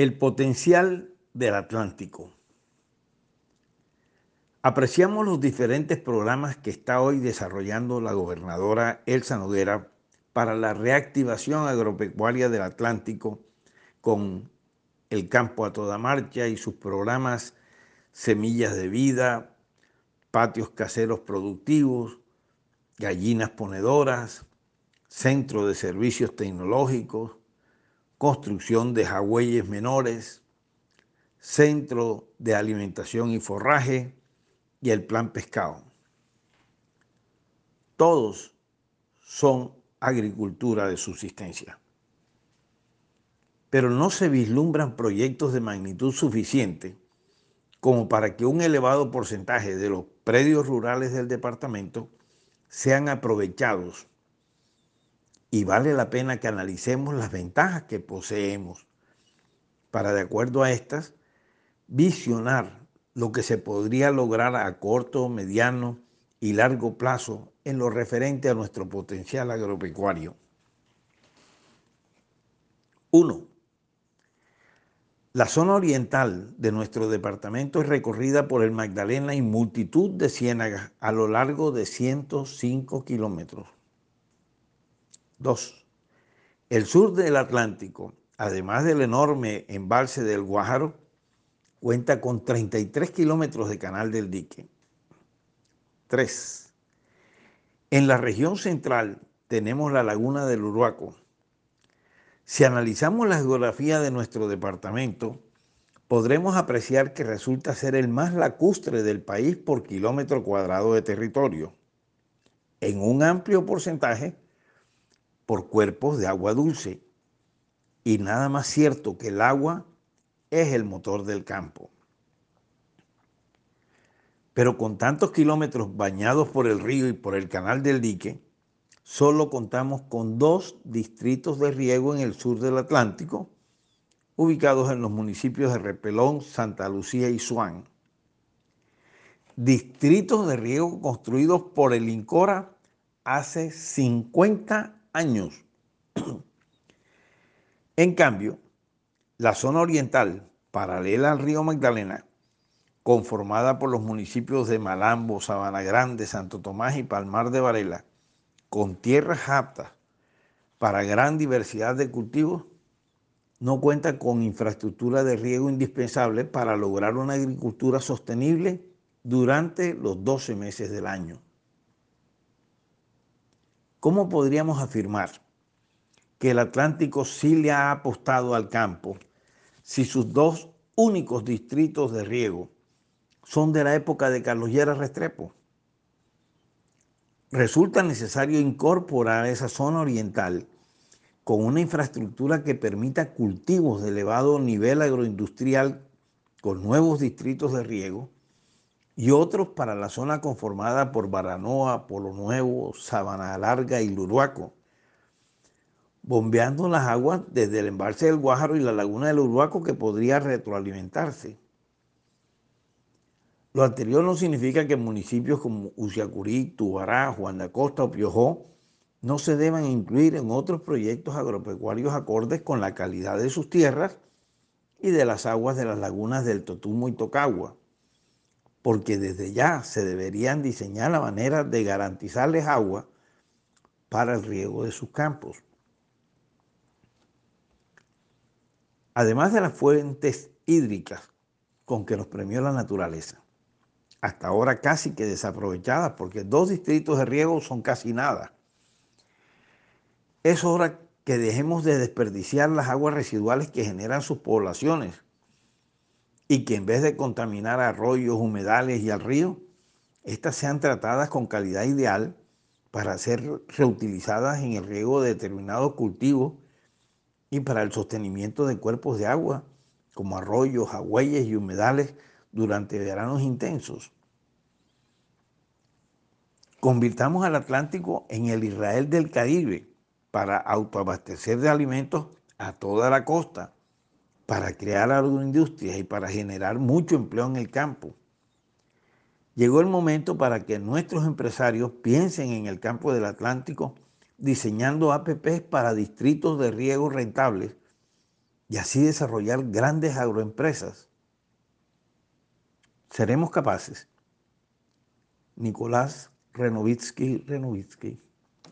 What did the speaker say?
El potencial del Atlántico. Apreciamos los diferentes programas que está hoy desarrollando la gobernadora Elsa Noguera para la reactivación agropecuaria del Atlántico con el campo a toda marcha y sus programas Semillas de Vida, Patios Caseros Productivos, Gallinas Ponedoras, Centro de Servicios Tecnológicos, construcción de jagüeyes menores, centro de alimentación y forraje y el plan pescado. Todos son agricultura de subsistencia. Pero no se vislumbran proyectos de magnitud suficiente como para que un elevado porcentaje de los predios rurales del departamento sean aprovechados y vale la pena que analicemos las ventajas que poseemos para, de acuerdo a estas, visionar lo que se podría lograr a corto, mediano y largo plazo en lo referente a nuestro potencial agropecuario. 1. La zona oriental de nuestro departamento es recorrida por el Magdalena y multitud de ciénagas a lo largo de 105 kilómetros. 2. El sur del Atlántico, además del enorme embalse del Guájaro, cuenta con 33 kilómetros de canal del dique. 3. En la región central tenemos la laguna del Uruaco. Si analizamos la geografía de nuestro departamento, podremos apreciar que resulta ser el más lacustre del país por kilómetro cuadrado de territorio, en un amplio porcentaje por cuerpos de agua dulce. Y nada más cierto que el agua es el motor del campo. Pero con tantos kilómetros bañados por el río y por el canal del dique, solo contamos con dos distritos de riego en el sur del Atlántico, ubicados en los municipios de Repelón, Santa Lucía y Suán. Distritos de riego construidos por el INCORA hace 50 años. en cambio, la zona oriental, paralela al río Magdalena, conformada por los municipios de Malambo, Sabana Grande, Santo Tomás y Palmar de Varela, con tierras aptas para gran diversidad de cultivos, no cuenta con infraestructura de riego indispensable para lograr una agricultura sostenible durante los 12 meses del año. ¿Cómo podríamos afirmar que el Atlántico sí le ha apostado al campo si sus dos únicos distritos de riego son de la época de Carlos Llera Restrepo? Resulta necesario incorporar esa zona oriental con una infraestructura que permita cultivos de elevado nivel agroindustrial con nuevos distritos de riego y otros para la zona conformada por Baranoa, Polo Nuevo, Sabana Larga y Luruaco, bombeando las aguas desde el embalse del Guájaro y la laguna del Uruaco que podría retroalimentarse. Lo anterior no significa que municipios como Uciacurí, Tubará, Juan de Acosta o Piojó no se deban incluir en otros proyectos agropecuarios acordes con la calidad de sus tierras y de las aguas de las lagunas del Totumo y Tocagua porque desde ya se deberían diseñar la manera de garantizarles agua para el riego de sus campos. Además de las fuentes hídricas con que nos premió la naturaleza, hasta ahora casi que desaprovechadas porque dos distritos de riego son casi nada. Es hora que dejemos de desperdiciar las aguas residuales que generan sus poblaciones y que en vez de contaminar arroyos, humedales y al río, éstas sean tratadas con calidad ideal para ser reutilizadas en el riego de determinados cultivos y para el sostenimiento de cuerpos de agua, como arroyos, agüeyes y humedales durante veranos intensos. Convirtamos al Atlántico en el Israel del Caribe para autoabastecer de alimentos a toda la costa para crear agroindustrias y para generar mucho empleo en el campo. Llegó el momento para que nuestros empresarios piensen en el campo del Atlántico diseñando APPs para distritos de riego rentables y así desarrollar grandes agroempresas. ¿Seremos capaces? Nicolás Renovitsky Renovitsky